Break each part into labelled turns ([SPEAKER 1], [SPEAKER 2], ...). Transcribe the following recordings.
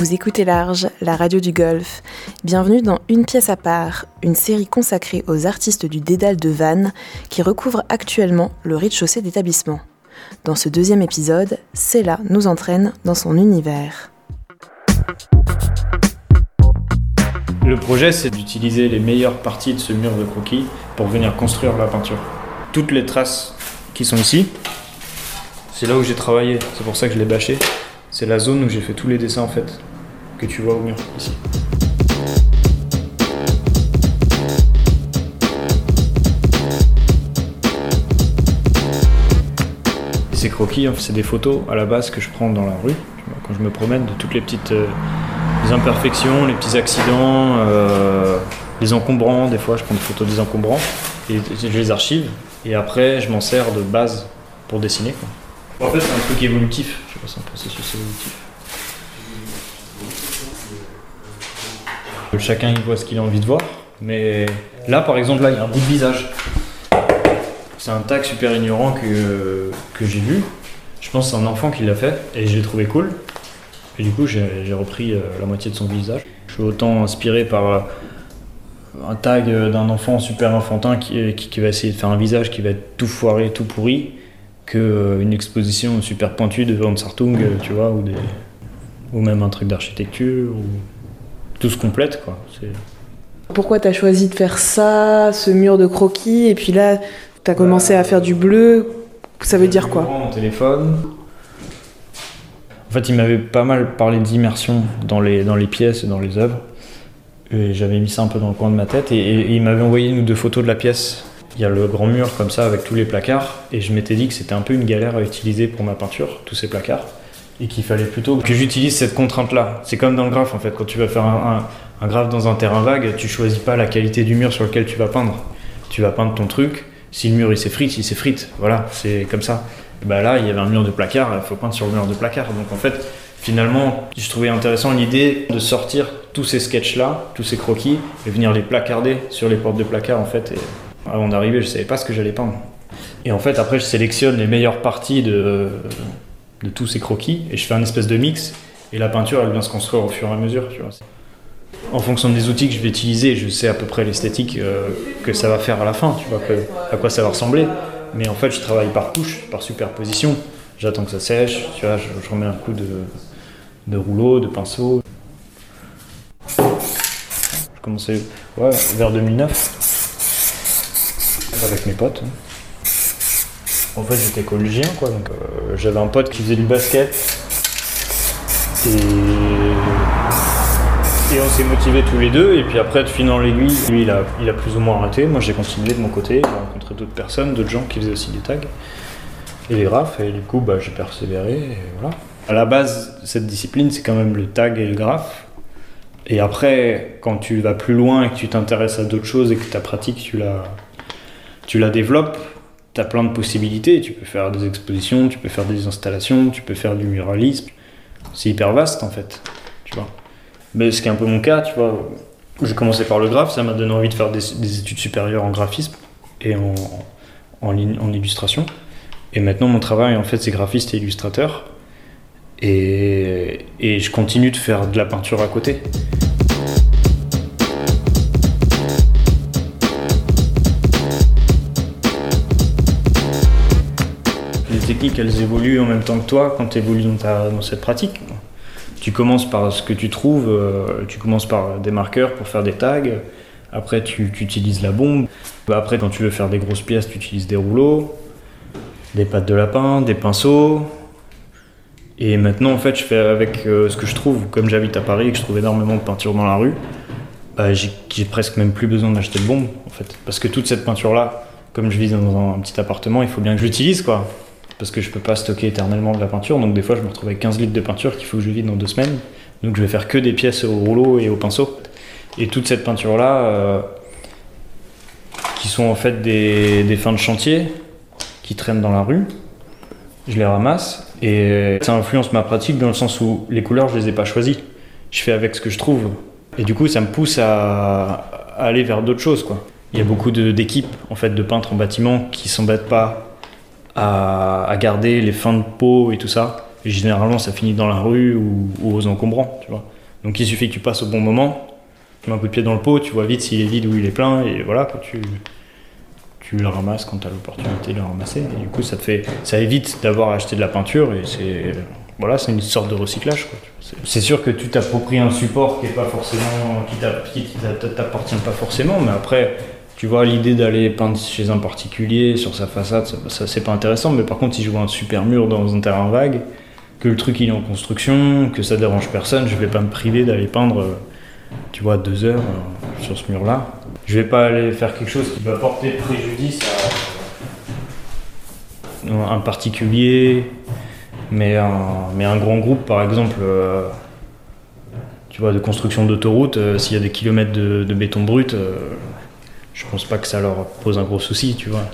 [SPEAKER 1] Vous écoutez Large, la radio du Golfe. Bienvenue dans Une pièce à part, une série consacrée aux artistes du Dédale de Vannes qui recouvre actuellement le rez-de-chaussée d'établissement. Dans ce deuxième épisode, Cella nous entraîne dans son univers.
[SPEAKER 2] Le projet, c'est d'utiliser les meilleures parties de ce mur de croquis pour venir construire la peinture. Toutes les traces qui sont ici, c'est là où j'ai travaillé, c'est pour ça que je l'ai bâché. C'est la zone où j'ai fait tous les dessins en fait, que tu vois au mur, ici. ces croquis, hein, c'est des photos à la base que je prends dans la rue, quand je me promène, de toutes les petites euh, imperfections, les petits accidents, euh, les encombrants. Des fois, je prends des photos des encombrants et je les archive. Et après, je m'en sers de base pour dessiner. Quoi. En fait, c'est un truc évolutif. Je sais pas si c'est un processus évolutif. Chacun il voit ce qu'il a envie de voir. Mais là, par exemple, là, il y a un bout de visage. C'est un tag super ignorant que, que j'ai vu. Je pense que c'est un enfant qui l'a fait et je l'ai trouvé cool. Et du coup, j'ai repris euh, la moitié de son visage. Je suis autant inspiré par euh, un tag d'un enfant super enfantin qui, qui, va essayer de faire un visage qui va être tout foiré, tout pourri, qu'une euh, exposition super pointue de Van Sartung, tu vois, ou, ou même un truc d'architecture, tout se complète, quoi.
[SPEAKER 1] Pourquoi tu as choisi de faire ça, ce mur de croquis, et puis là, tu as commencé à faire du bleu Ça veut dire quoi
[SPEAKER 2] Mon téléphone. En fait, il m'avait pas mal parlé d'immersion dans les, dans les pièces et dans les œuvres. Et j'avais mis ça un peu dans le coin de ma tête. Et, il m'avait envoyé une ou deux photos de la pièce. Il y a le grand mur comme ça avec tous les placards. Et je m'étais dit que c'était un peu une galère à utiliser pour ma peinture, tous ces placards. Et qu'il fallait plutôt que j'utilise cette contrainte-là. C'est comme dans le graphe en fait. Quand tu vas faire un, graphe dans un terrain vague, tu choisis pas la qualité du mur sur lequel tu vas peindre. Tu vas peindre ton truc si le mur il s'effrite, il s'effrite. Voilà, c'est comme ça. bah là, il y avait un mur de placard, il faut peindre sur le mur de placard. Donc en fait, finalement, je trouvais intéressant l'idée de sortir tous ces sketchs-là, tous ces croquis, et venir les placarder sur les portes de placard en fait. Avant d'arriver, je savais pas ce que j'allais peindre. Et en fait, après, je sélectionne les meilleures parties de, de tous ces croquis, et je fais un espèce de mix, et la peinture, elle vient se construire au fur et à mesure, tu vois en fonction des outils que je vais utiliser, je sais à peu près l'esthétique euh, que ça va faire à la fin, tu vois, à quoi ça va ressembler. Mais en fait, je travaille par couche, par superposition. J'attends que ça sèche, tu vois, je, remets un coup de, de rouleau, de pinceau. Je commençais vers 2009 avec mes potes. En fait, j'étais collégien, quoi. Donc, euh, j'avais un pote qui faisait du basket. Et on s'est motivés tous les deux, et puis après, de fil en l'aiguille, lui, il a, plus ou moins arrêté. Moi, j'ai continué de mon côté, j'ai rencontré d'autres personnes, d'autres gens qui faisaient aussi des tags et des graphes, et du coup, bah, j'ai persévéré, et voilà. À la base, cette discipline, c'est quand même le tag et le graphe. Et après, quand tu vas plus loin et que tu t'intéresses à d'autres choses et que ta pratique, tu la, tu la développes, plein de possibilités. Tu peux faire des expositions, tu peux faire des installations, tu peux faire du muralisme. C'est hyper vaste en fait, tu vois. Mais ce qui est un peu mon cas, tu vois, j'ai commencé par le graphe, ça m'a donné envie de faire des, études supérieures en graphisme et en, en, en, illustration. Et maintenant, mon travail, en fait, c'est graphiste et illustrateur. Et, et je continue de faire de la peinture à côté. Techniques, elles évoluent en même temps que toi quand tu évolues dans, cette pratique tu commences par ce que tu trouves, euh, tu commences par des marqueurs pour faire des tags, après tu, utilises la bombe, après quand tu veux faire des grosses pièces, tu utilises des rouleaux, des pattes de lapin, des pinceaux. Et maintenant en fait je fais avec euh, ce que je trouve, comme j'habite à Paris et que je trouve énormément de peinture dans la rue, bah, j'ai presque même plus besoin d'acheter de bombe en fait. Parce que toute cette peinture là, comme je vis dans un petit appartement, il faut bien que je l'utilise quoi parce que je peux pas stocker éternellement de la peinture. Donc des fois, je me retrouve avec 15 litres de peinture qu'il faut que je vide dans deux semaines. Donc je vais faire que des pièces au rouleau et au pinceau. Et toute cette peinture-là, euh, qui sont en fait des, fins de chantier, qui traînent dans la rue, je les ramasse. Et ça influence ma pratique dans le sens où les couleurs, je les ai pas choisies. Je fais avec ce que je trouve. Et du coup, ça me pousse à, aller vers d'autres choses. Quoi. Il y a beaucoup d'équipes en fait, de peintres en bâtiment qui s'embêtent pas à, garder les fins de peau et tout ça. Et généralement, ça finit dans la rue ou, aux encombrants, tu vois. Donc il suffit que tu passes au bon moment, tu mets un coup de pied dans le pot, tu vois vite s'il est vide ou il est plein, et voilà, quoi, tu, tu le ramasses quand tu as l'opportunité de le ramasser. Et du coup, ça, te fait, ça évite d'avoir acheté de la peinture, et c'est voilà, c'est une sorte de recyclage. C'est sûr que tu t'appropries un support qui est pas forcément, qui t'appartient pas forcément, mais après, tu vois, l'idée d'aller peindre chez un particulier sur sa façade, ça, c'est pas intéressant. Mais par contre, si je vois un super mur dans un terrain vague, que le truc il est en construction, que ça dérange personne, je vais pas me priver d'aller peindre, tu vois, deux heures euh, sur ce mur-là. Je vais pas aller faire quelque chose qui va porter préjudice à un particulier, mais un, grand groupe, par exemple, euh, tu vois, de construction d'autoroute, euh, s'il y a des kilomètres de, béton brut, euh, je pense pas que ça leur pose un gros souci, tu vois.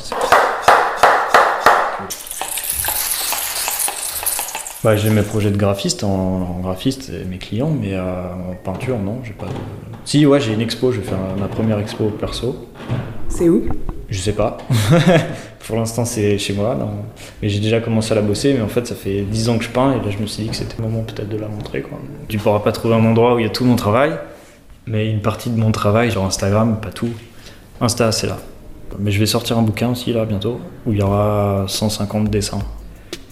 [SPEAKER 2] Bah, j'ai mes projets de graphiste en, graphiste mes clients, mais en peinture, non, j'ai pas de. Si, ouais, j'ai une expo, je vais faire ma première expo perso.
[SPEAKER 1] C'est où?
[SPEAKER 2] Je sais pas. Pour l'instant, c'est chez moi. Mais j'ai déjà commencé à la bosser, mais en fait, ça fait 10 ans que je peins, et là, je me suis dit que c'était le moment peut-être de la montrer. Quoi. Tu pourras pas trouver un endroit où il y a tout mon travail, mais une partie de mon travail, genre Instagram, pas tout. Insta, c'est là. Mais je vais sortir un bouquin aussi, là, bientôt, où il y aura 150 dessins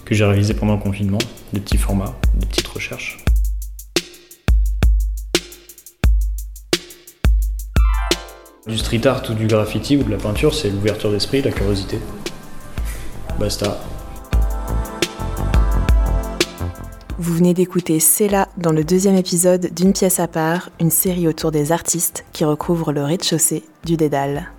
[SPEAKER 2] que j'ai réalisés pendant le confinement, des petits formats, des petites recherches. Du street art ou du graffiti ou de la peinture, c'est l'ouverture d'esprit, la curiosité. Basta.
[SPEAKER 1] Vous venez d'écouter C'est là dans le deuxième épisode d'une pièce à part, une série autour des artistes qui recouvrent le rez-de-chaussée du Dédale.